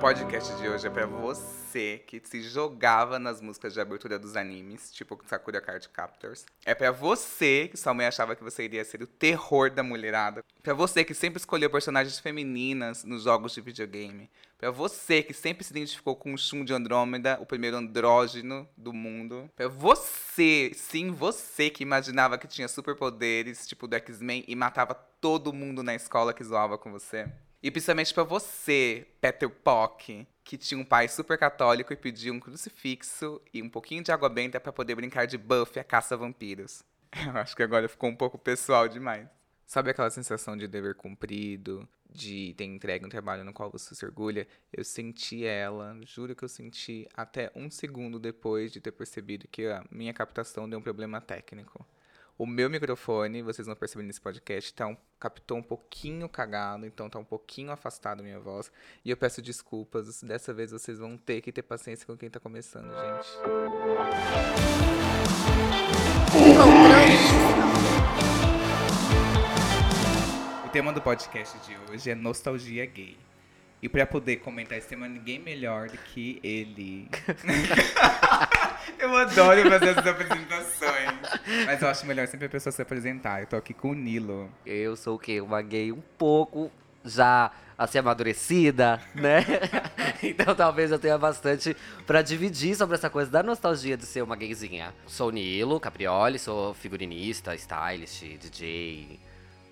podcast de hoje é pra você que se jogava nas músicas de abertura dos animes, tipo Sakura Card Captors. É pra você que sua mãe achava que você iria ser o terror da mulherada. Pra você que sempre escolheu personagens femininas nos jogos de videogame. Pra você que sempre se identificou com o Shun de Andrômeda, o primeiro andrógeno do mundo. Pra você, sim, você que imaginava que tinha superpoderes, tipo do X-Men, e matava todo mundo na escola que zoava com você. E principalmente pra você, Peter Pock, que tinha um pai super católico e pediu um crucifixo e um pouquinho de água benta pra poder brincar de Buffy a caça a vampiros. Eu acho que agora ficou um pouco pessoal demais. Sabe aquela sensação de dever cumprido, de ter entregue um trabalho no qual você se orgulha? Eu senti ela, juro que eu senti até um segundo depois de ter percebido que a minha captação deu um problema técnico. O meu microfone, vocês vão perceber nesse podcast, tá um, captou um pouquinho cagado, então tá um pouquinho afastado a minha voz. E eu peço desculpas, dessa vez vocês vão ter que ter paciência com quem tá começando, gente. O tema do podcast de hoje é nostalgia gay. E pra poder comentar esse tema, ninguém melhor do que ele. eu adoro fazer essas apresentações. Mas eu acho melhor sempre a pessoa se apresentar. Eu tô aqui com o Nilo. Eu sou o quê? Uma gay um pouco já assim amadurecida, né? então talvez eu tenha bastante pra dividir sobre essa coisa da nostalgia de ser uma gayzinha. Sou o Nilo Caprioli, sou figurinista, stylist, DJ,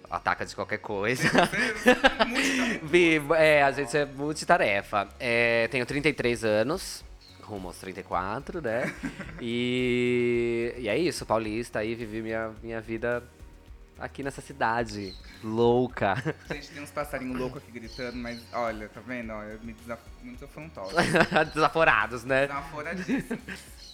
ataca de qualquer coisa. Vi- é, a gente é multitarefa. É, tenho 33 anos, rumo aos 34, né? E, e é isso, paulista, aí vivi minha, minha vida aqui nessa cidade louca. Gente, tem uns passarinhos loucos aqui gritando, mas olha, tá vendo? Olha, me desaf... muito afrontosa. Desaforados, né? Desaforadíssima.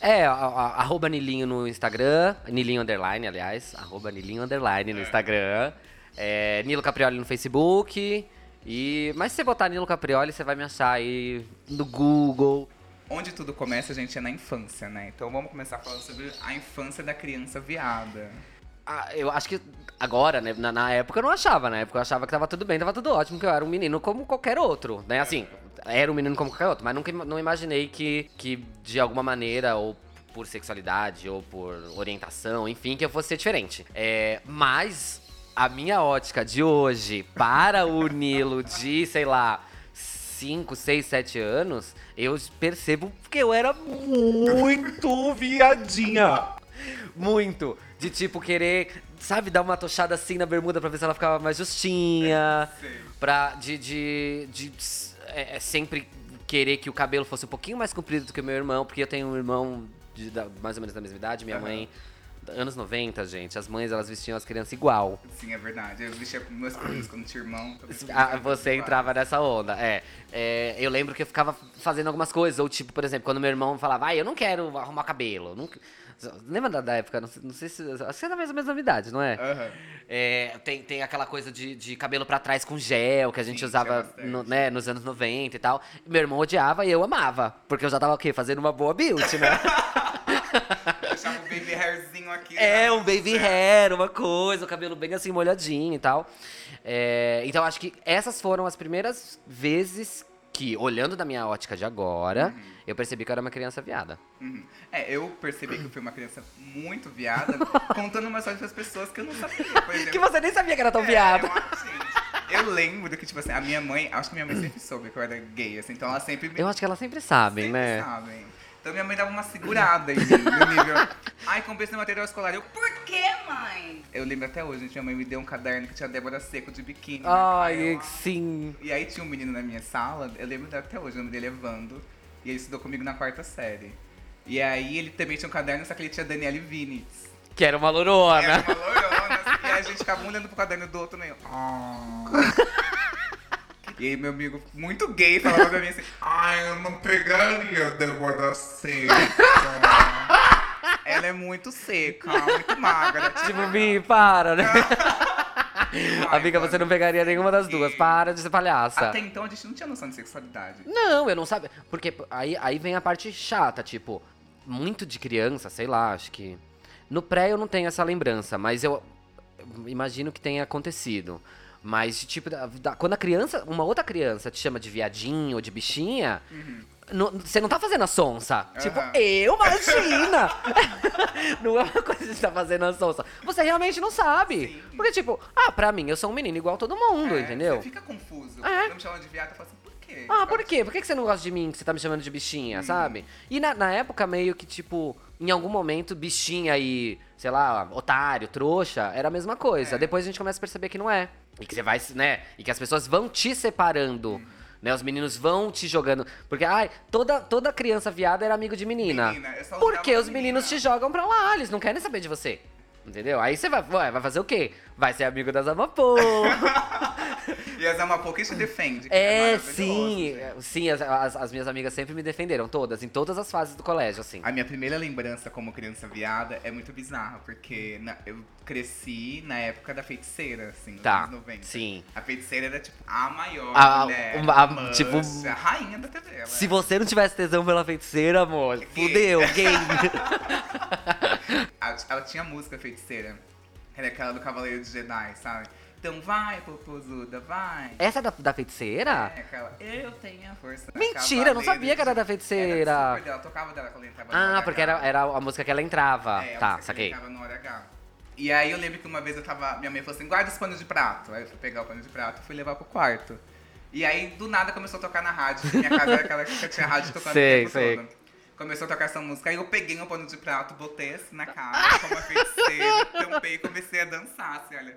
É, a- a- arroba Nilinho no Instagram, Nilinho Underline, aliás, arroba Nilinho Underline no Instagram, é, Nilo Caprioli no Facebook, e, mas se você botar Nilo Caprioli, você vai me achar aí no Google. Onde tudo começa, gente, é na infância, né? Então vamos começar falando sobre a infância da criança viada. Ah, eu acho que agora, né, na, na época eu não achava, na época eu achava que tava tudo bem, tava tudo ótimo, que eu era um menino como qualquer outro, né, assim, era um menino como qualquer outro, mas nunca não imaginei que, que de alguma maneira, ou por sexualidade, ou por orientação, enfim, que eu fosse ser diferente. É, mas a minha ótica de hoje para o Nilo de, sei lá, 5, 6, 7 anos, eu percebo que eu era muito viadinha. Muito. De tipo, querer, sabe, dar uma tochada assim na bermuda pra ver se ela ficava mais justinha. Sei. Pra, de, de, de é, é, sempre querer que o cabelo fosse um pouquinho mais comprido do que o meu irmão, porque eu tenho um irmão de, da- mais ou menos da mesma idade, minha Aham. mãe. Anos 90, gente. As mães, elas vestiam as crianças igual. Sim, é verdade. Eu vestia com meus primos quando tinha irmão. Ah, você entrava nessa onda, é. É, Eu lembro que eu ficava fazendo algumas coisas, ou tipo, por exemplo, quando meu irmão falava, ah, eu não quero arrumar cabelo. Não... Lembra da, da época? Não sei, não sei se. Acho que é da mesma, mesma idade, não é? Aham. É, tem, tem aquela coisa de, de cabelo pra trás com gel, que a gente Sim, usava tinha no- né, nos anos 90 e tal. Meu irmão odiava e eu amava. Porque eu já tava o quê? Fazendo uma boa build, né? Deixava um baby hairzinho aqui. É, um baby hair, uma coisa, o cabelo bem assim molhadinho e tal. É, então acho que essas foram as primeiras vezes que, olhando da minha ótica de agora, eu percebi que eu era uma criança viada. Uhum. É, eu percebi que eu fui uma criança muito viada, contando uma história para as pessoas que eu não sabia. Por exemplo, Que você nem sabia que era tão É, viada. Eu, gente, eu lembro que, tipo assim, a minha mãe, acho que minha mãe sempre soube que eu era gay, assim, então ela sempre me Eu acho que elas sempre sabem, sempre né? sabem. Então minha mãe dava uma segurada em mim, no nível. Ai, comprei esse material escolar. Eu, por que, mãe? Eu lembro até hoje, gente, minha mãe me deu um caderno que tinha Débora Seco de biquíni. né? Aí Ai, eu, sim. E aí tinha um menino na minha sala, eu lembro até hoje, o nome dele é Vando, e ele estudou comigo na quarta série. E aí ele também tinha um caderno, só que ele tinha Daniele Vinitz. Que era uma lorona. Era uma loirona, assim, e aí a gente ficava um olhando pro caderno do outro meio. "Ah." E aí meu amigo, muito gay, falava pra mim assim, Ai, eu não pegaria Débora Seca. ela é muito seca, muito magra. Tipo, Mi, para, né? Ai, Amiga, você não pegaria nenhuma das duas. Para de ser palhaça. Até então a gente não tinha noção de sexualidade. Não, eu não sabia. Porque aí, aí vem a parte chata, tipo, muito de criança, sei lá, acho que. No pré eu não tenho essa lembrança, mas eu imagino que tenha acontecido. Mas, tipo, da- da- quando a criança, uma outra criança te chama de viadinho ou de bichinha, não- você não tá fazendo a sonsa. Tipo, Aham. eu, imagina! não é uma coisa de estar fazendo a sonsa. Você realmente não sabe. Sim. Porque, tipo, ah, pra mim, eu sou um menino igual todo mundo, É, entendeu? Você fica confuso. É. Não me chamam de viado, eu falo assim, por quê? Ah, por quê? Por que que você não gosta de mim, que você tá me chamando de bichinha, Uhum. sabe? E na, na época, meio que, tipo, em algum momento, bichinha e, sei lá, otário, trouxa, era a mesma coisa. É. Depois a gente começa a perceber que não é. E que você vai, né? E que as pessoas vão te separando. Uhum. Né, os meninos vão te jogando. Porque, ai, toda, toda criança viada era amigo de menina. Menina, só Porque os meninos menina. te jogam pra lá, eles não querem saber de você. Entendeu? Aí você vai, vai fazer o quê? Vai ser amigo das Amapô. E as Amapô que te defende. É, maravilhoso, sim. Sim, as, as, as minhas amigas sempre me defenderam, todas, em todas as fases do colégio, assim. A minha primeira lembrança como criança viada é muito bizarra, porque na- eu cresci na época da feiticeira, assim, nos Tá, anos 90. sim. A feiticeira era, tipo, a maior A- mulher, uma- a- mancha, tipo, a rainha da TV. ela Se é. você não tivesse tesão pela feiticeira, amor, fudeu, gay. A- Ela tinha música feiticeira, era aquela do Cavaleiro de Jedi, sabe? Então vai, popozuda, vai. Essa é da, da feiticeira? É aquela, eu tenho a força Mentira, eu não sabia que era da feiticeira. Era super dela, tocava dela quando entrava no Ah, porque era, era a música que ela entrava. É, tá, que saquei. entrava no hora H. E aí eu lembro que uma vez eu tava. Minha mãe falou assim, guarda os panos de prato. Aí eu fui pegar o pano de prato e fui levar pro quarto. E aí, do nada, começou a tocar na rádio. Minha casa era aquela que tinha rádio tocando Sei, o tempo sei. todo. Começou a tocar essa música, aí eu peguei um pano de prato, botei assim na cara, como uma feiticeira, tampei e comecei a dançar, assim, olha.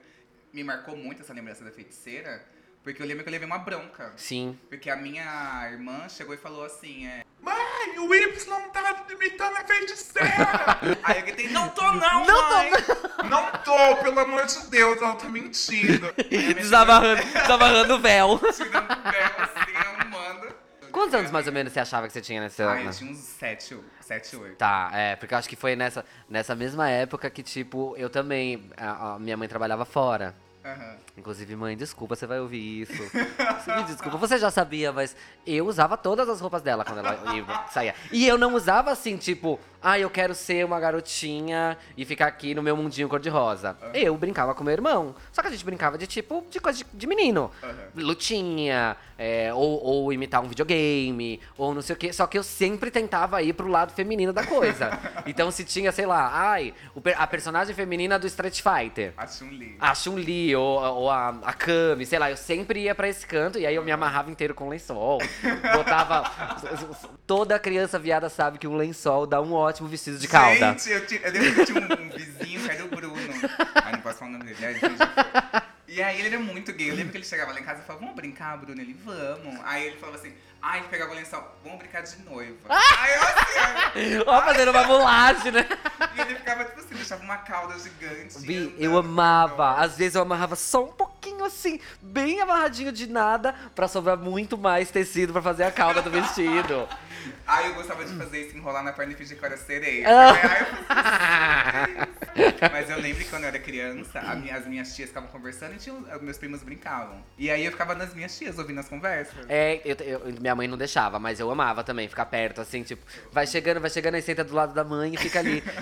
Me marcou muito essa lembrança da feiticeira, porque eu lembro que eu levei uma bronca. Sim. Porque a minha irmã chegou e falou assim, é... Mãe, o Y tá imitando a feiticeira. Aí eu gritei, não tô não, Não tô mãe! Não tô, pelo amor de Deus, ela tá mentindo. Desamarrando, desamarrando o véu. tirando o véu assim. Quantos anos mais ou menos você achava que você tinha nessa. Ah, eu tinha uns 7, 7 8. Tá, é, porque eu acho que foi nessa, nessa mesma época que, tipo, eu também. A, a minha mãe trabalhava fora. Aham. Inclusive, mãe, desculpa, você vai ouvir isso. Me desculpa, você já sabia, mas eu usava todas as roupas dela quando ela ia- saía. E eu não usava assim, tipo, ah, eu quero ser uma garotinha e ficar aqui no meu mundinho cor-de-rosa. Eu brincava com meu irmão. Só que a gente brincava de tipo, de coisa de, de menino. Aham. Lutinha, é, ou, ou imitar um videogame, ou não sei o quê. Só que eu sempre tentava ir pro lado feminino da coisa. então, se tinha, sei lá, ai, a personagem feminina do Street Fighter A Chun-Li. a Chun-Li ou, ou a, a Kami, sei lá, eu sempre ia pra esse canto e aí eu me amarrava inteiro com lençol. Botava. Toda criança viada sabe que um lençol dá um ótimo vestido de calda. Gente, eu, tinha, eu lembro que tinha um, um vizinho era o Bruno. Ai, não posso falar o nome dele. Já foi. E aí ele era muito gay. Eu lembro que ele chegava lá em casa e falava, vamos brincar, Bruno? Ele, vamos. Aí ele falava assim, ai, ele pegava o lençol, vamos brincar de noiva. Aí eu assim, Ó, fazendo uma mulagem, né? e ele ficava tipo assim, deixava uma cauda gigante. Vi, andando eu amava. Às vezes eu amarrava só um pouquinho assim, bem amarradinho de nada, pra sobrar muito mais tecido pra fazer a cauda do vestido. Aí eu gostava de fazer isso, enrolar na perna e fingir que era sereia. Ah. Mas eu lembro que quando eu era criança, minha- as minhas tias ficavam conversando e tinha, meus primos brincavam. E aí eu ficava nas minhas tias ouvindo as conversas. É, eu, eu- minha mãe não deixava, mas eu amava também ficar perto, assim, tipo, vai chegando, vai chegando, aí senta do lado da mãe e fica ali.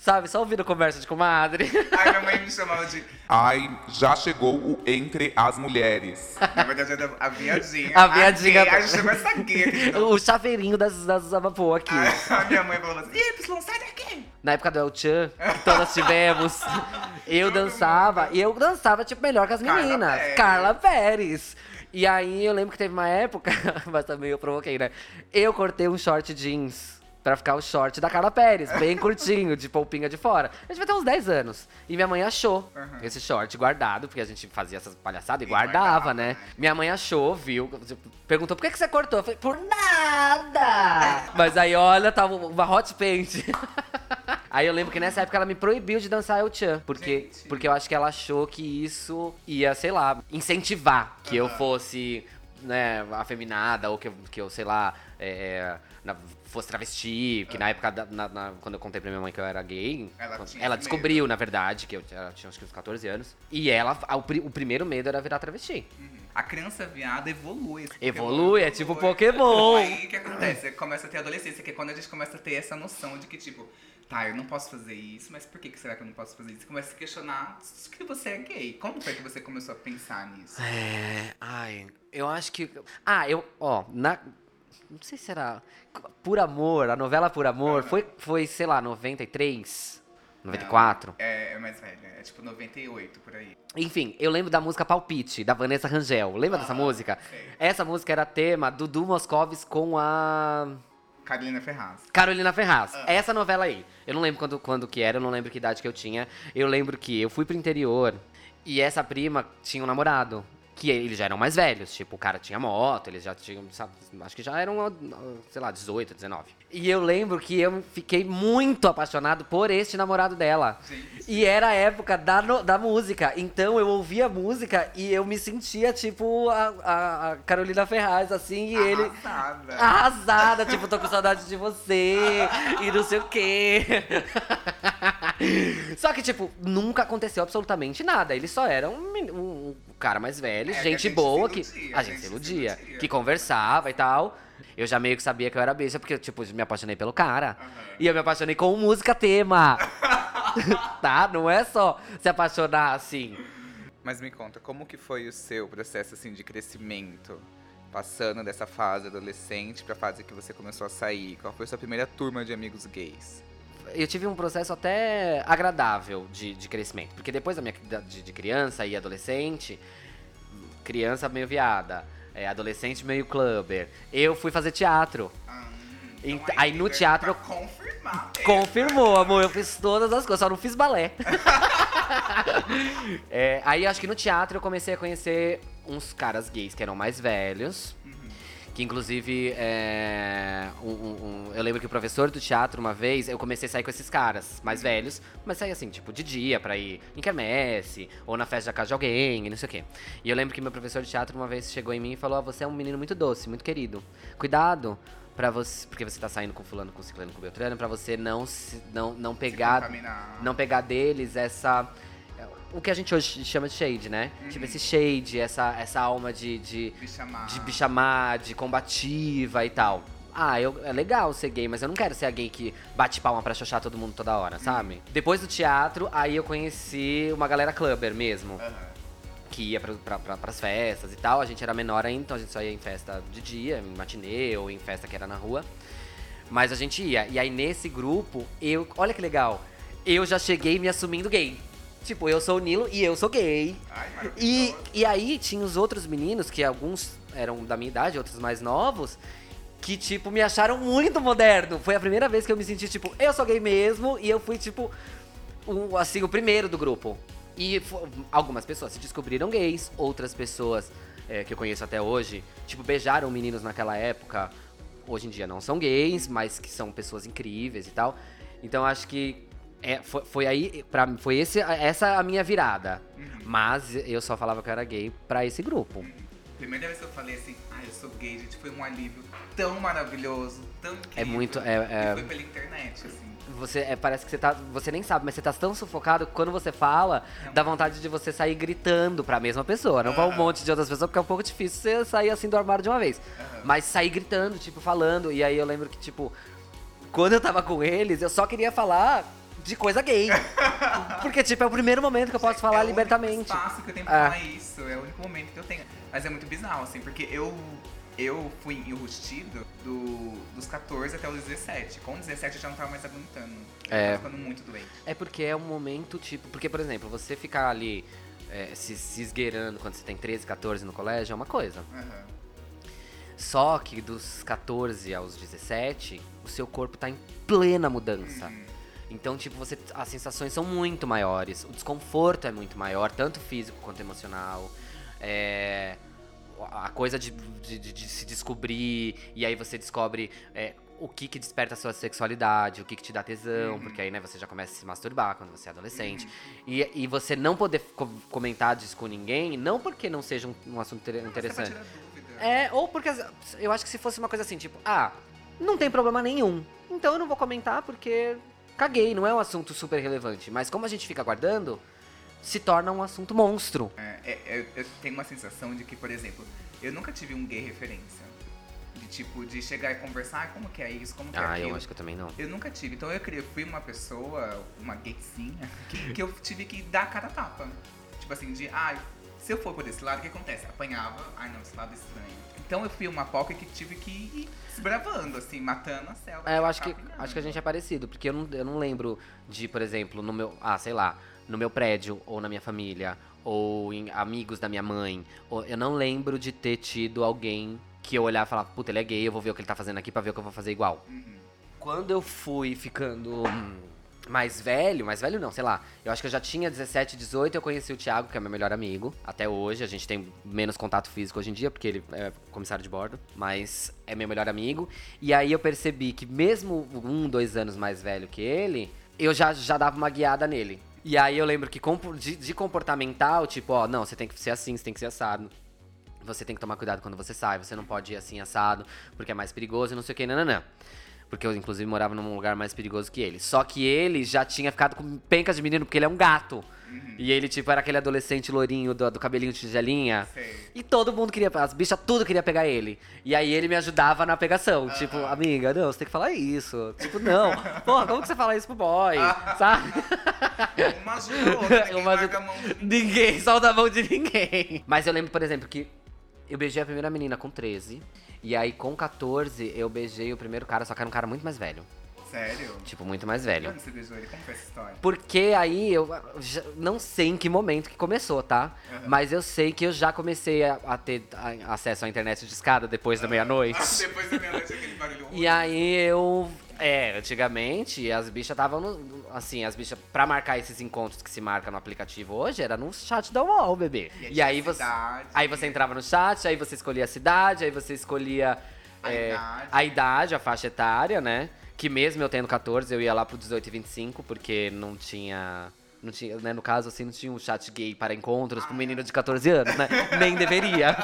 Sabe, só ouvindo conversa de comadre. Aí minha mãe me chamava de. Ai, já chegou o Entre as Mulheres. Na verdade, a viadinha. A viadinha. gay. Aí chegou essa gay novo. o chaveirinho das, das Amapô aqui. Aí a minha mãe falou assim: Y, sai daqui! Na época do El Chan, que todas tivemos, eu dançava, e eu dançava, tipo, melhor que as Carla meninas. Pérez. Carla Pérez. E aí eu lembro que teve uma época, mas também eu provoquei, né? Eu cortei um short jeans pra ficar o short da Carla Pérez, bem curtinho, de polpinha de fora. A gente vai ter uns 10 anos. E minha mãe achou Uhum. esse short guardado, porque a gente fazia essas palhaçadas e, E guardava, guardava, né? né? Minha mãe achou, viu, perguntou por que, que você cortou? Eu falei, por nada! Mas aí, olha, tava uma hot paint. Aí eu lembro que nessa época ela me proibiu de dançar El Chan, porque, Gente. porque eu acho que ela achou que isso ia, sei lá, incentivar que eu Aham. fosse, né, afeminada, ou que eu, que eu sei lá, é, na- fosse travesti, que na época, da- na- na- quando eu contei pra minha mãe que eu era gay, Ela tinha ela descobriu, na verdade, que eu ela tinha acho que uns 14 anos, e ela, o, o primeiro medo era virar travesti. Uhum. A criança viada evolui. Evolui, é tipo. Pokémon. Aí o que acontece? Começa a ter adolescência, que é quando a gente começa a ter essa noção de que, tipo, tá, eu não posso fazer isso, mas por que, que será que eu não posso fazer isso? Você começa a se questionar que você é gay. Como foi que você começou a pensar nisso? É, ai, eu acho que. Ah, eu, ó, na. Não sei se era. Por Amor, a novela Por Amor, foi, foi sei lá, 93, 94. É, é mais velha, é tipo 98 por aí. Enfim, eu lembro da música Palpite, da Vanessa Rangel. Lembra dessa música? sei. Essa música era tema do Du Moscovis com a. Carolina Ferraz. Carolina Ferraz. Essa novela aí. Eu não lembro quando, quando que era, eu não lembro que idade que eu tinha. Eu lembro que eu fui pro interior e essa prima tinha um namorado. Que eles já eram mais velhos, tipo, o cara tinha moto, eles já tinham, sabe, acho que já eram, sei lá, 18, 19. E eu lembro que eu fiquei muito apaixonado por este namorado dela. Gente. E era a época da, da música. Então eu ouvia a música e eu me sentia tipo a, a- Carolina Ferraz, assim, e ele. Arrasada. Arrasada, tipo, tô com saudade de você e não sei o quê. Só que, tipo, nunca aconteceu absolutamente nada. Ele só era um, um cara mais velho, É, gente gente boa, que iludia, a gente se se iludia, que conversava e tal. Eu já meio que sabia que eu era bicha, porque, tipo, me apaixonei pelo cara. E eu me apaixonei com música tema. tá? Não é só se apaixonar assim. Mas me conta, como que foi o seu processo assim de crescimento? Passando dessa fase adolescente pra fase que você começou a sair. Qual foi a sua primeira turma de amigos gays? Eu tive um processo até agradável de, de crescimento. Porque depois da minha de, de criança e adolescente, criança meio viada, é, adolescente meio clubber, eu fui fazer teatro. então Ent- aí no veio teatro- confirmar. mesmo. Confirmou, amor, eu fiz todas as coisas, só não fiz balé. É, aí acho que no teatro eu comecei a conhecer uns caras gays que eram mais velhos. Que inclusive, é, um- um- um- eu lembro que o professor do teatro, uma vez, eu comecei a sair com esses caras mais velhos, mas saía assim, tipo, de dia pra ir em quermesse, ou na festa da casa de alguém, e não sei o quê. E eu lembro que meu professor de teatro uma vez chegou em mim e falou: "Ah, Você é um menino muito doce, muito querido. Cuidado pra você. Porque você tá saindo com fulano, com ciclano, com beltrano, pra você não, se, não, não pegar não pegar deles essa. O que a gente hoje chama de shade, né? Tipo, esse shade, essa, essa alma de, de, Me chamar. de bichamar, de combativa e tal. Ah, eu, é legal ser gay, mas eu não quero ser a gay que bate palma pra xoxar todo mundo toda hora, sabe? Depois do teatro, aí eu conheci uma galera clubber mesmo Aham. que ia pra, pra, pra, pras festas e tal. A gente era menor ainda, então a gente só ia em festa de dia, em matinê ou em festa que era na rua. Mas a gente ia. E aí nesse grupo, eu. Olha que legal. Eu já cheguei me assumindo gay. Tipo, eu sou o Nilo e eu sou gay. Ai, E, maravilhoso. e aí tinha os outros meninos, que alguns eram da minha idade, outros mais novos, que, tipo, me acharam muito moderno. Foi a primeira vez que eu me senti, tipo, eu sou gay mesmo, e eu fui, tipo, o, assim, o primeiro do grupo. E algumas pessoas se descobriram gays, outras pessoas é, que eu conheço até hoje, tipo, beijaram meninos naquela época. Hoje em dia não são gays, mas que são pessoas incríveis e tal. Então acho que é, foi, foi aí, pra, foi esse, essa a minha virada. Mas eu só falava que eu era gay pra esse grupo. Primeira vez que eu falei assim, ah, eu sou gay, gente, foi um alívio tão maravilhoso, tão incrível. É muito- é- é- foi pela internet, assim. Você é, parece que você tá. Você nem sabe, mas você tá tão sufocado que quando você fala, dá vontade de você sair gritando pra mesma pessoa. Não pra um monte de outras pessoas, porque é um pouco difícil você sair assim do armário de uma vez. Mas sair gritando, tipo, falando. E aí eu lembro que, tipo, quando eu tava com eles, eu só queria falar de coisa gay. porque, tipo, é o primeiro momento que eu posso falar é libertamente. É o espaço que eu tenho pra Ah. falar isso, é o único momento que eu tenho. Mas é muito bizarro, assim, porque eu, eu fui enrustido do, dos 14 até os 17. Com 17 eu já não tava mais aguentando. Eu É. tava ficando muito doente. É porque é um momento, tipo. Porque, por exemplo, você ficar ali é, se, se esgueirando quando você tem 13, 14 no colégio é uma coisa. Aham. Só que dos 14 aos 17, o seu corpo tá em plena mudança. Então, tipo, você, as sensações são muito maiores, o desconforto é muito maior, tanto físico quanto emocional. É, a coisa de, de- de- de se descobrir, e aí você descobre é, o que que desperta a sua sexualidade, o que que te dá tesão, porque aí, né, você já começa a se masturbar quando você é adolescente. E, e você não poder co- comentar disso com ninguém, não porque não seja um, um assunto inter- interessante. É, ou porque eu acho que se fosse uma coisa assim, tipo, ah, não tem problema nenhum. Então eu não vou comentar porque caguei, não é um assunto super relevante. Mas como a gente fica guardando, se torna um assunto monstro. É, é, é, eu tenho uma sensação de que, por exemplo, eu nunca tive um gay referência. De tipo, de chegar e conversar, "Ah, como que é isso, como que é Ah, aquilo. eu acho que eu também não. Eu nunca tive. Então eu criei, fui uma pessoa, uma gayzinha, que, que eu tive que dar a cara tapa. Tipo assim, de, ai, se eu for por esse lado, o que acontece? Apanhava, ai não, esse lado é estranho. Então eu fui uma poca que tive que ir se bravando, assim, matando a selva. É, eu acho que, acho que a gente é parecido, porque eu não, eu não lembro de, por exemplo, no meu. Ah, sei lá, no meu prédio, ou na minha família, ou em amigos da minha mãe. Ou, eu não lembro de ter tido alguém que eu olhar e falar, puta, ele é gay, eu vou ver o que ele tá fazendo aqui pra ver o que eu vou fazer igual. Uhum. Quando eu fui ficando hum, mais velho, mais velho não, sei lá. Eu acho que eu já tinha 17, 18, eu conheci o Thiago, que é meu melhor amigo. Até hoje, a gente tem menos contato físico hoje em dia, porque ele é comissário de bordo. Mas é meu melhor amigo. E aí eu percebi que mesmo um, dois anos mais velho que ele, eu já, já dava uma guiada nele. E aí eu lembro que de, comportamental, tipo, ó, não, você tem que ser assim, você tem que ser assado. Você tem que tomar cuidado quando você sai, você não pode ir assim assado, porque é mais perigoso e não sei o que, nananã. Porque eu, inclusive, morava num lugar mais perigoso que ele. Só que ele já tinha ficado com pencas de menino, porque ele é um gato. E ele, tipo, era aquele adolescente lourinho do, do cabelinho de tigelinha. Sei. E todo mundo queria, as bichas tudo queria pegar ele. E aí ele me ajudava na pegação. Tipo, amiga, não, você tem que falar isso. Tipo, não. Porra, como que você fala isso pro boy? Sabe? Uma ajuda a outra, ninguém Uma Ninguém, solta a mão de ninguém. Mas eu lembro, por exemplo, que eu beijei a primeira menina com 13. E aí, com 14, eu beijei o primeiro cara, só que era um cara muito mais velho. Sério? Tipo, muito mais velho. onde você beijou ele? Como foi essa história? Porque aí eu já- não sei em que momento que começou, tá? Mas eu sei que eu já comecei a, a ter acesso à internet de escada depois da meia-noite. Ah, depois da meia-noite, aquele barulho E aí eu. É, antigamente as bichas estavam no. Assim, as bichas, pra marcar esses encontros que se marca no aplicativo hoje, era no chat da UOL, bebê. E aí E, aí você. cidade. Aí você entrava no chat, aí você escolhia a cidade, aí você escolhia A é, idade. a idade, a faixa etária, né? Que mesmo eu tendo 14, eu ia lá pro 18 e 25, porque não tinha. Não tinha, né, no caso, assim, não tinha um chat gay para encontros pro menino de 14 anos, né? Nem deveria.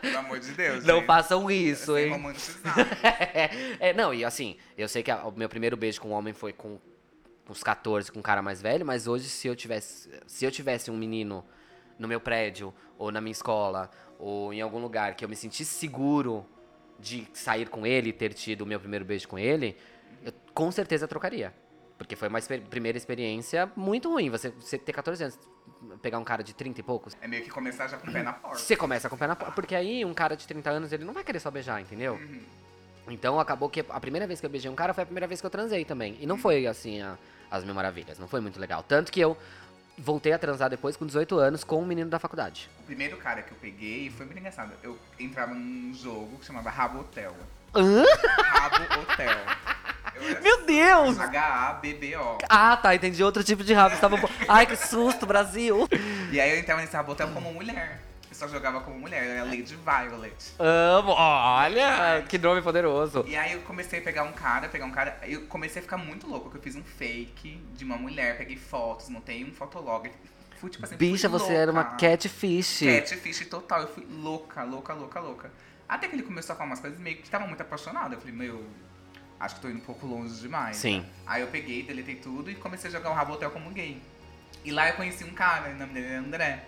Pelo amor de Deus. Não gente. façam isso, hein? é, não, e assim, eu sei que a- o meu primeiro beijo com um homem foi com uns 14, com um cara mais velho, mas hoje, se eu tivesse, se eu tivesse um menino no meu prédio, ou na minha escola, ou em algum lugar que eu me sentisse seguro de sair com ele e ter tido o meu primeiro beijo com ele, eu com certeza trocaria. Porque foi uma exper- primeira experiência muito ruim. Você, você ter 14 anos, pegar um cara de 30 e poucos, É meio que começar já com o pé na porta. você começa com o pé na porta. Porque aí um cara de 30 anos, ele não vai querer só beijar, entendeu? Então acabou que a primeira vez que eu beijei um cara foi a primeira vez que eu transei também. E não foi assim a- as mil maravilhas, não foi muito legal. Tanto que eu voltei a transar depois com 18 anos com um menino da faculdade. O primeiro cara que eu peguei foi muito engraçado. Eu entrava num jogo que chamava Rabo Hotel. Hã? Rabo Hotel. Meu Deus! H-A-B-B-O. Ah, tá, entendi outro tipo de rabo. Tava... Ai, que susto, Brasil! E aí eu entrava nesse Rabo Hotel como mulher. Eu só jogava como mulher, eu era Lady Violet. Amo, olha, que nome poderoso. E aí eu comecei a pegar um cara, pegar um cara. Eu comecei a ficar muito louco, porque eu fiz um fake de uma mulher, peguei fotos, montei um fotolog. Fui, tipo assim, Bicha, você era uma louca. catfish. Catfish total. Eu fui louca, louca, louca, louca. Até que ele começou a falar umas coisas meio que tava muito apaixonado. Eu falei, meu, acho que tô indo um pouco longe demais. Sim. Aí eu peguei, deletei tudo e comecei a jogar o Rabotel como gay. E lá eu conheci um cara, o nome dele é André.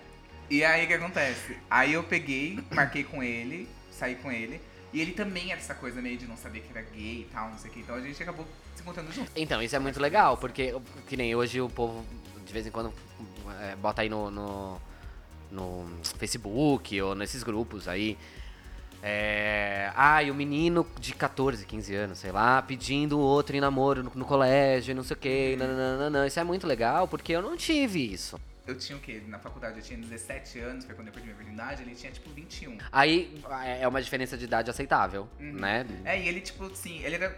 E aí o que acontece? Aí eu peguei, marquei com ele, saí com ele. E ele também era essa coisa meio de não saber que era gay e tal, não sei o que. Então a gente acabou se encontrando junto. Então, isso é muito legal, porque que nem hoje o povo de vez em quando é, bota aí no, no, no Facebook ou nesses grupos aí. É, ah, e o menino de 14, 15 anos, sei lá, pedindo o outro em namoro no, no colégio não sei o que. Nananana. Isso é muito legal porque eu não tive isso. Eu tinha o quê? Na faculdade eu tinha 17 anos, foi quando eu perdi minha virgindade, ele tinha tipo 21. Aí é uma diferença de idade aceitável, Uhum. né? É, e ele, tipo, assim, ele era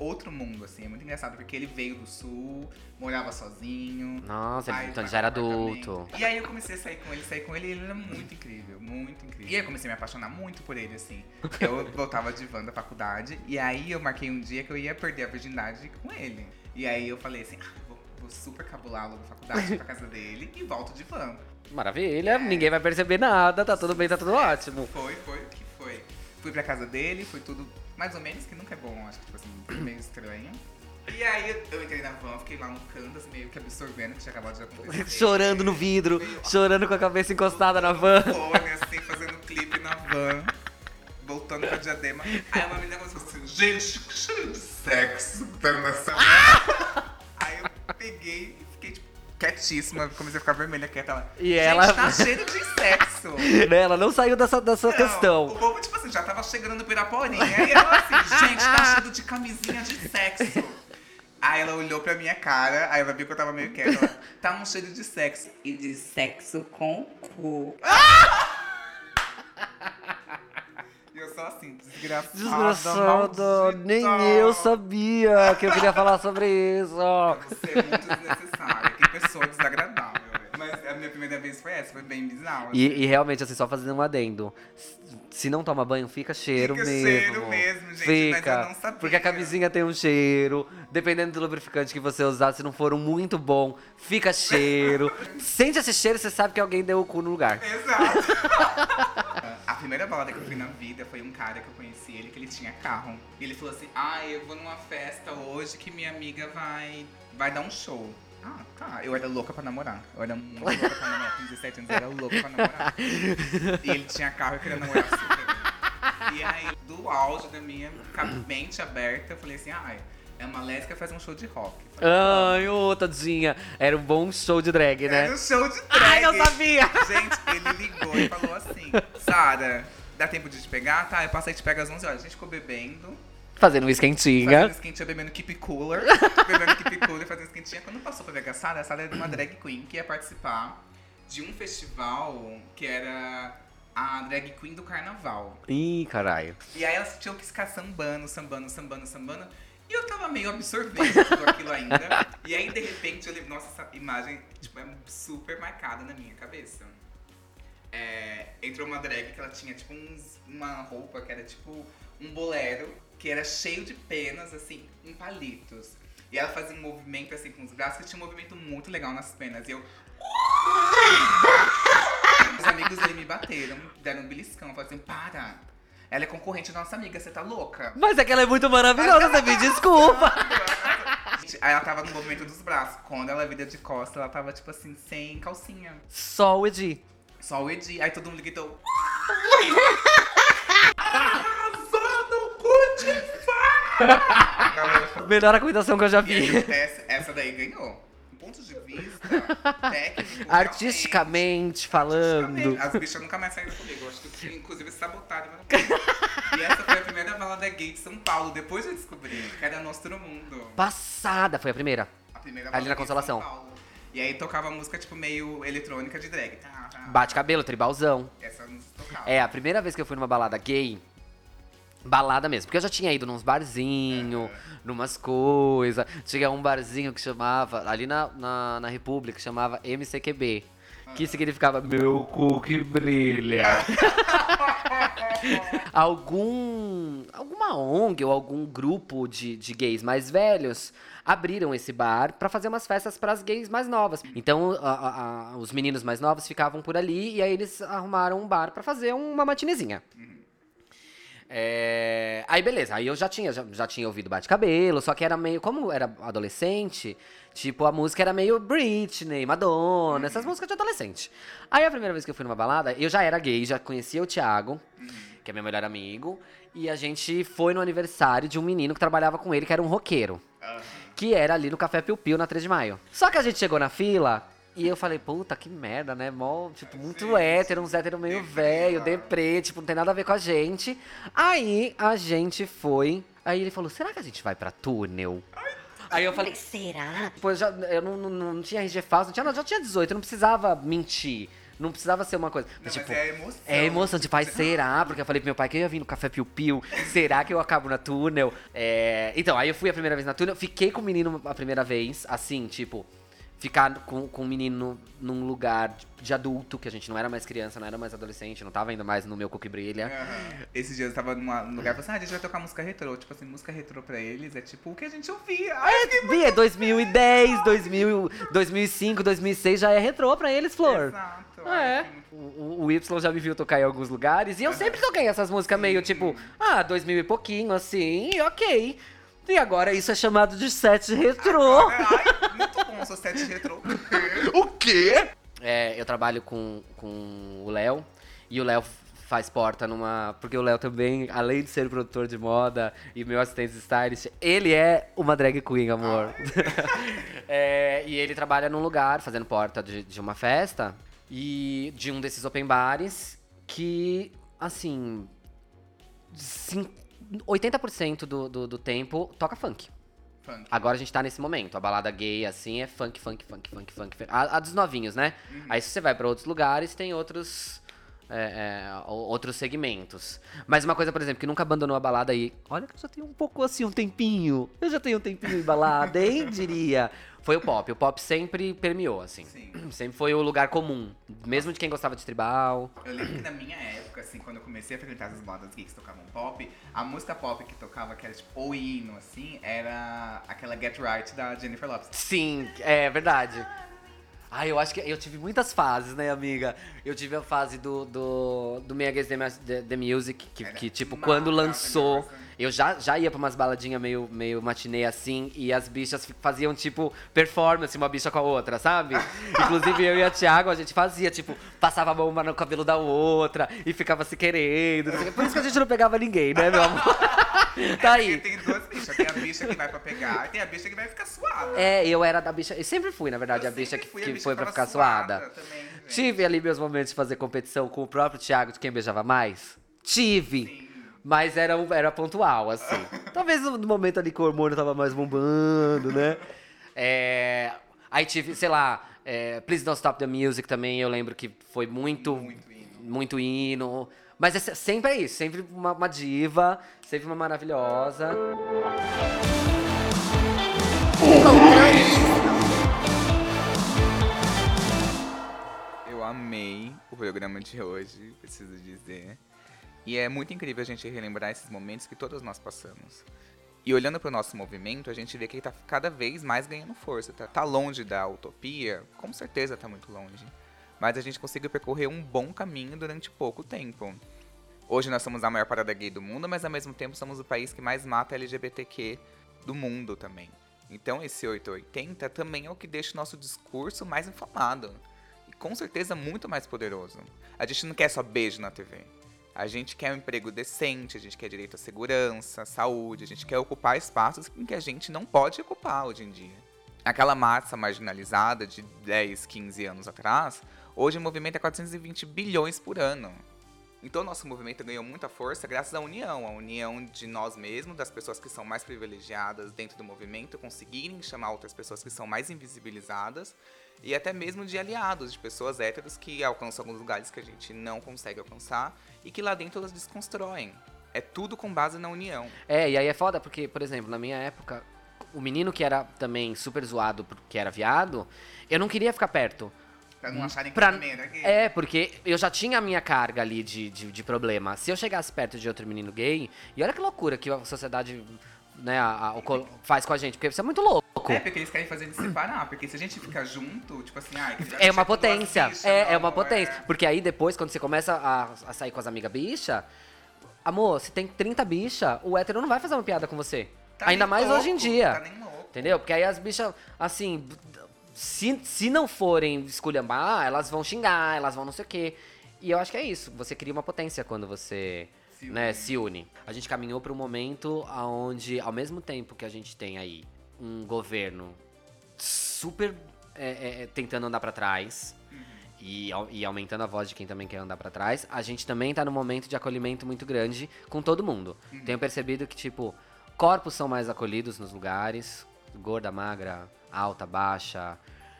outro mundo, assim. É muito engraçado, porque ele veio do sul, morava sozinho. Nossa, ele, então ele já era adulto. E aí eu comecei a sair com ele, sair com ele, e ele era muito incrível, muito incrível. E aí eu comecei a me apaixonar muito por ele, assim. Eu voltava de van da faculdade, e aí eu marquei um dia que eu ia perder a virgindade com ele. E aí eu falei assim, ah, vou, vou super cabulá-lo da faculdade pra casa dele e volto de van. Maravilha, ninguém vai perceber nada, tá tudo bem, tá tudo ótimo. Foi, foi, que foi. Fui pra casa dele, foi tudo mais ou menos, que nunca é bom, acho que, tipo assim, meio estranho. E aí eu entrei na van, fiquei lá no canto, assim, meio que absorvendo o que tinha acabado de acontecer. Chorando no vidro, Meio chorando com a cabeça encostada na van. fone, assim, fazendo clipe na van. Voltando pra diadema. Aí uma menina começou assim, gente, que cheiro de sexo que tá nessa van. Aí eu peguei quietíssima, comecei a ficar vermelha quieta lá. E gente, ela- tá cheiro de sexo. Né, Ela não saiu dessa, dessa Não, O questão. povo, tipo assim, já tava chegando no Piraporinha. E ela assim, gente, tá cheio de camisinha de sexo. Aí ela olhou pra minha cara, aí ela viu que eu tava meio quieta. Ela, tá um cheiro de sexo. E de sexo com cu. E eu só assim, desgraçada. Desgraçada, nem maldita. eu sabia que eu queria falar sobre isso. Você é muito desnecessária. Que pessoa desagradável. Mas a minha primeira vez foi essa, foi bem bizarro. assim. E, e realmente, assim, só fazendo um adendo. Se não toma banho, fica cheiro Fica mesmo. cheiro mesmo, gente, mas Fica. eu não sabia. Porque a camisinha tem um cheiro. Dependendo do lubrificante que você usar, se não for um muito bom, fica cheiro. Sente esse cheiro, você sabe que alguém deu o cu no lugar. Exato. A primeira balada que eu fui na vida foi um cara que eu conheci ele, que ele tinha carro. E ele falou assim, ah, eu vou numa festa hoje que minha amiga vai, vai dar um show. Ah, tá. Eu era louca pra namorar. Eu era muito louca pra namorar. Com 17 anos eu era louca pra namorar. E ele tinha carro e queria namorar super. E aí, do auge da minha mente aberta, eu falei assim, ah, é uma lésbica faz um show de rock. Falei, Ai, ô, tadinha. Era um bom show de drag, Era né? um show de drag. Ai, eu sabia! Gente, ele ligou e falou assim: Sara, dá tempo de te pegar? Tá, eu passei te pega às 11 horas. A gente ficou bebendo, Fazendo um fazendo esquentinha. esquentinha, bebendo keep cooler. bebendo keep cooler, fazendo esquentinha. Quando passou pra pegar a Sara, a Sara era uma drag queen que ia participar de um festival que era a drag queen do carnaval. Ih, caralho. E aí elas tinham que ficar sambando, sambando, sambando, sambando. E eu tava meio absorvendo tudo aquilo ainda. E aí, de repente, eu lembro, nossa, essa imagem, tipo, é super marcada na minha cabeça. É, entrou uma drag que ela tinha, tipo, uns- uma roupa que era, tipo, um bolero, que era cheio de penas, assim, em palitos. E ela fazia um movimento, assim, com os braços, que tinha um movimento muito legal nas penas. E eu... Os amigos dele me bateram, deram um beliscão, falaram assim, para... Ela é concorrente da nossa amiga, você tá louca? Mas é que ela é muito maravilhosa, você me desculpa. Aí ela tava no movimento dos braços. Quando ela vira de costas, ela tava, tipo assim, sem calcinha. Só o Edi. Só o Edi. Aí todo mundo gritou. Melhor acomodação que eu já vi. acontece, essa daí ganhou. Do ponto de vista técnico. Artisticamente falando. As bichas nunca mais saíram comigo. Eu acho que, inclusive, sabotaram. não. E essa foi a primeira balada gay de São Paulo. Depois eu descobri que era Nostro Mundo. Passada, foi a primeira. A primeira Ali na balada gay de Consolação. São Paulo. E aí tocava música, tipo, meio eletrônica de drag. Tá, tá. Bate cabelo, tribalzão. Essa não tocava. É, a primeira vez que eu fui numa balada gay, balada mesmo, porque eu já tinha ido nos barzinhos, numas coisas. Tinha um barzinho que chamava, ali na, na, na República, chamava MCQB. Que significava meu cu que brilha. algum. alguma ONG ou algum grupo de, de gays mais velhos abriram esse bar pra fazer umas festas pras gays mais novas. Então, a- a- os meninos mais novos ficavam por ali e aí eles arrumaram um bar pra fazer uma matinezinha. É, Aí beleza, aí eu já tinha, já, já tinha ouvido bate-cabelo, só que era meio, como era adolescente, tipo, a música era meio Britney, Madonna, essas músicas de adolescente. Aí a primeira vez que eu fui numa balada, eu já era gay, já conhecia o Thiago, que é meu melhor amigo, e a gente foi no aniversário de um menino que trabalhava com ele, que era um roqueiro. Que era ali no Café Piu Piu, na 3 de maio. Só que a gente chegou na fila e eu falei, puta, que merda, né? Mó, tipo, muito hétero, uns hétero meio velho, deprê, tipo, não tem nada a ver com a gente. Aí a gente foi. Aí ele falou, será que a gente vai pra túnel? Aí eu falei, Será? Pô, eu, já, eu não, não, não tinha RG falso, não tinha, nada, já tinha 18, eu não precisava mentir. Não precisava ser uma coisa. Não, Mas, mas tipo, é a emoção. é emoção, tipo, ai, será? Porque eu falei pro meu pai que eu ia vir no Café Piu Piu. Será que eu acabo na túnel? É, Então, aí eu fui a primeira vez na túnel, fiquei com o menino a primeira vez, assim, tipo, ficar com, com o menino num lugar de adulto, que a gente não era mais criança, não era mais adolescente, não tava ainda mais no meu que brilha. Aham. Esses dias eu tava numa- num lugar e falei assim, ah, a gente vai tocar música retrô. Tipo assim, música retrô pra eles é tipo o que a gente ouvia. Ai, É, Vi, é 2010, 2000, 2005, 2006 já é retrô pra eles, Flor. Exato. É. O, o Y já me viu tocar em alguns lugares e eu sempre toquei essas músicas meio tipo, ah, 2000 e pouquinho, assim, ok. E agora isso é chamado de set retrô. Ai, muito bom, sou sete retrô. O quê? É, eu trabalho com, com o Léo e o Léo faz porta numa. Porque o Léo também, além de ser produtor de moda e meu assistente stylist, ele é uma drag queen, amor. É, e ele trabalha num lugar fazendo porta de, de uma festa e de um desses open bares que, assim. 80% do, do, do tempo toca funk. Funk. Agora a gente tá nesse momento. A balada gay, assim, é funk, funk, funk, funk, funk. funk. A, a dos novinhos, né? Aí se você vai pra outros lugares, tem outros. É, é, outros segmentos. Mas uma coisa, por exemplo, que nunca abandonou a balada aí. Olha que eu já tenho um pouco assim, um tempinho. Eu já tenho um tempinho em balada, hein, diria. Foi o pop. O pop sempre permeou, assim. Sim. Sempre foi o lugar comum. Mesmo de quem gostava de tribal. Eu lembro que na minha época, assim, quando eu comecei a frequentar as modas gays que tocavam pop, a música pop que tocava, que era tipo o hino, assim, era aquela Get Right da Jennifer Lopez. Sim, é verdade. Ah, eu acho que eu tive muitas fases, né, amiga? Eu tive a fase do, do, do Me Against the, the, Music, que, que, tipo, maravilhosa, quando lançou, maravilhosa. eu já, já ia pra umas baladinhas meio, meio matinê assim, e as bichas faziam, tipo, performance uma bicha com a outra, sabe? Inclusive eu e a Thiago, a gente fazia, tipo, passava a mão uma no cabelo da outra, e ficava se querendo. Por isso que a gente não pegava ninguém, né, meu amor? Tá aí. Tem duas bichas, tem a bicha que vai pra pegar e tem a bicha que vai ficar suada. É, eu era da bicha. Eu sempre fui, na verdade, a bicha que, a que bicha foi pra ficar suada. também, gente. Tive ali meus momentos de fazer competição com o próprio Thiago de quem beijava mais. Tive. Mas era, era pontual, assim. Talvez no no momento ali que o hormônio tava mais bombando, né? É, aí tive, sei lá, é, Please Don't Stop the Music também, eu lembro que foi muito, Muito hino. muito hino. Mas é se- sempre é isso, sempre uma, uma diva, sempre uma maravilhosa. Eu amei o programa de hoje, preciso dizer. E é muito incrível a gente relembrar esses momentos que todos nós passamos. E olhando para o nosso movimento, a gente vê que ele tá cada vez mais ganhando força. Tá, tá longe da utopia? Com certeza tá muito longe. Mas a gente conseguiu percorrer um bom caminho durante pouco tempo. Hoje nós somos a maior parada gay do mundo, mas ao mesmo tempo somos o país que mais mata LGBTQ do mundo também. Então esse 880 também é o que deixa o nosso discurso mais inflamado. E com certeza muito mais poderoso. A gente não quer só beijo na TV. A gente quer um emprego decente, a gente quer direito à segurança, saúde, a gente quer ocupar espaços em que a gente não pode ocupar hoje em dia. Aquela massa marginalizada de 10, 15 anos atrás, hoje é 420 bilhões por ano. Então nosso movimento ganhou muita força graças à união, à união de nós mesmos, das pessoas que são mais privilegiadas dentro do movimento, conseguirem chamar outras pessoas que são mais invisibilizadas e até mesmo de aliados, de pessoas héteros que alcançam alguns lugares que a gente não consegue alcançar e que lá dentro elas desconstroem. É tudo com base na união. É, e aí é foda porque, por exemplo, na minha época, o menino que era também super zoado porque era viado, eu não queria ficar perto. Pra não acharem que Pra- também era gay. É, porque eu já tinha a minha carga ali de, de, de problema. Se eu chegasse perto de outro menino gay, e olha que loucura que a sociedade né, a- a- faz com a gente, porque isso é muito louco. É, porque eles querem fazer de separar, porque se a gente ficar junto, tipo assim, ai, É uma potência. bichas, é, é uma não, potência. é. Porque aí depois, quando você começa a, a sair com as amigas bicha, amor, se tem 30 bicha, o hétero não vai fazer uma piada com você. Tá Ainda mais louco, hoje em dia. Tá nem louco. Entendeu? Porque aí as bichas, assim, se, se não forem esculhambar, elas vão xingar, elas vão não sei o quê. E eu acho que é isso. Você cria uma potência quando você Se né, une. se une. A gente caminhou para um momento onde, ao mesmo tempo que a gente tem aí um governo super é, é, é, tentando andar para trás e, au- e aumentando a voz de quem também quer andar para trás, a gente também tá num momento de acolhimento muito grande com todo mundo. Tenho percebido que, tipo, corpos são mais acolhidos nos lugares, gorda, magra, alta, baixa,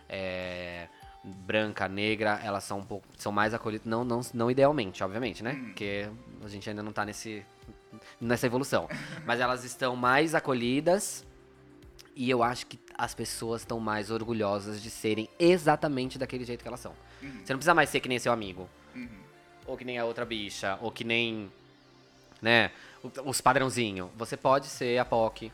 é, branca, negra, elas são um pouco são mais acolhidas, não, não, não idealmente, obviamente, né? Porque a gente ainda não tá nesse nessa evolução, mas elas estão mais acolhidas e eu acho que as pessoas estão mais orgulhosas de serem exatamente daquele jeito que elas são. Você não precisa mais ser que nem seu amigo. Ou que nem a outra bicha. Ou que nem. Né? Os padrãozinho. Você pode ser a POC.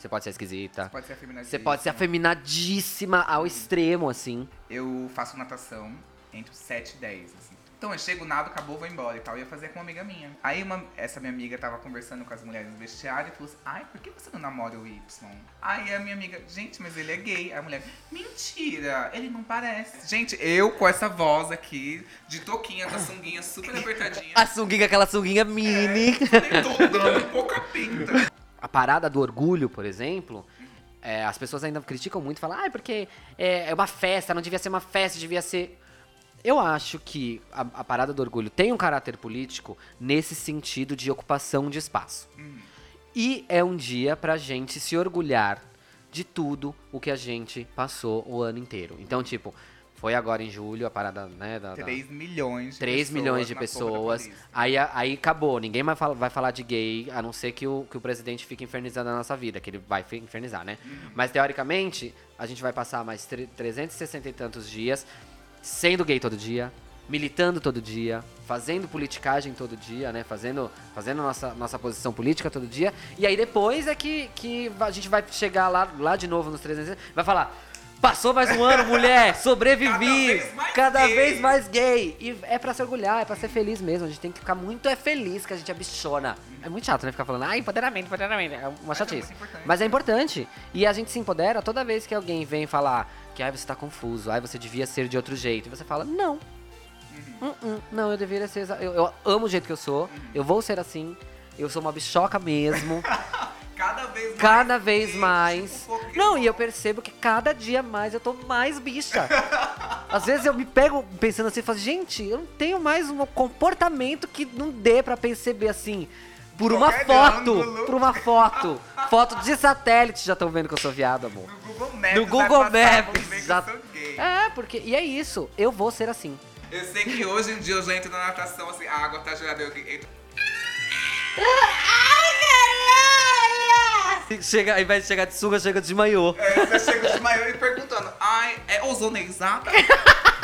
Você pode ser esquisita. Pode ser afeminadíssima. Você pode ser afeminadíssima ao extremo, assim. Eu faço natação entre os 7 e 10, assim. Então eu chego, nada, acabou, vou embora e tal. Eu ia fazer com uma amiga minha. Aí uma, essa minha amiga tava conversando com as mulheres no vestiário e falou assim: Ai, por que você não namora o Y? Aí a minha amiga, gente, mas ele é gay. Aí a mulher, mentira, ele não parece. Gente, eu com essa voz aqui, de toquinha, com a sunguinha super apertadinha. A sunguinha, aquela sunguinha mini. Nem tô dando pouca pinta. A parada do orgulho, por exemplo, é, as pessoas ainda criticam muito, falam, ah, porque é, é uma festa, não devia ser uma festa, devia ser. Eu acho que a, a parada do orgulho tem um caráter político nesse sentido de ocupação de espaço. E é um dia pra gente se orgulhar de tudo o que a gente passou o ano inteiro. Então, tipo, foi agora em julho a parada, né? Da, da- 3 milhões de 3 pessoas milhões de pessoas. Aí, aí acabou. Ninguém mais fala- vai falar de gay, a não ser que o, que o presidente fique infernizando a nossa vida, que ele vai infernizar, né? Uhum. Mas teoricamente, a gente vai passar mais tre- 360 e tantos dias sendo gay todo dia, militando todo dia, fazendo politicagem todo dia, né? Fazendo, fazendo nossa, nossa posição política todo dia. E aí depois é que, que a gente vai chegar lá, lá de novo nos 360, vai falar. Passou mais um ano, mulher, sobrevivi, Cada vez mais cada gay." vez mais gay. E é pra se orgulhar, é pra ser feliz mesmo. A gente tem que ficar muito é feliz que a gente é bichona. É muito chato, né? Ficar falando, ah, empoderamento, empoderamento. É uma é chatice. importante. Mas é importante. E a gente se empodera toda vez que alguém vem falar que ai, você tá confuso, ai, você devia ser de outro jeito. E você fala, não. Uhum. Hum, hum, não, eu deveria ser. Eu, eu amo o jeito que eu sou. Eu vou ser assim. Eu sou uma bichoca mesmo. Cada vez mais. cada vez mais. tipo. Não, e eu percebo que cada dia mais eu tô mais bicha. Às vezes eu me pego pensando assim, falo, gente, eu não tenho mais um comportamento que não dê pra perceber assim. Por uma Qualquer foto, ângulo. por uma foto. Foto de satélite já estão vendo que eu sou viado, amor. No Google Maps. No Google Maps, já-. É, porque. E é isso, eu vou ser assim. Eu sei que hoje em dia eu já entro na natação assim, a água tá gelada. Eu entro. Chega, ao invés de chegar de sunga, chega de maiô. É, eu chego de maior e perguntando, ai, é ozonizada?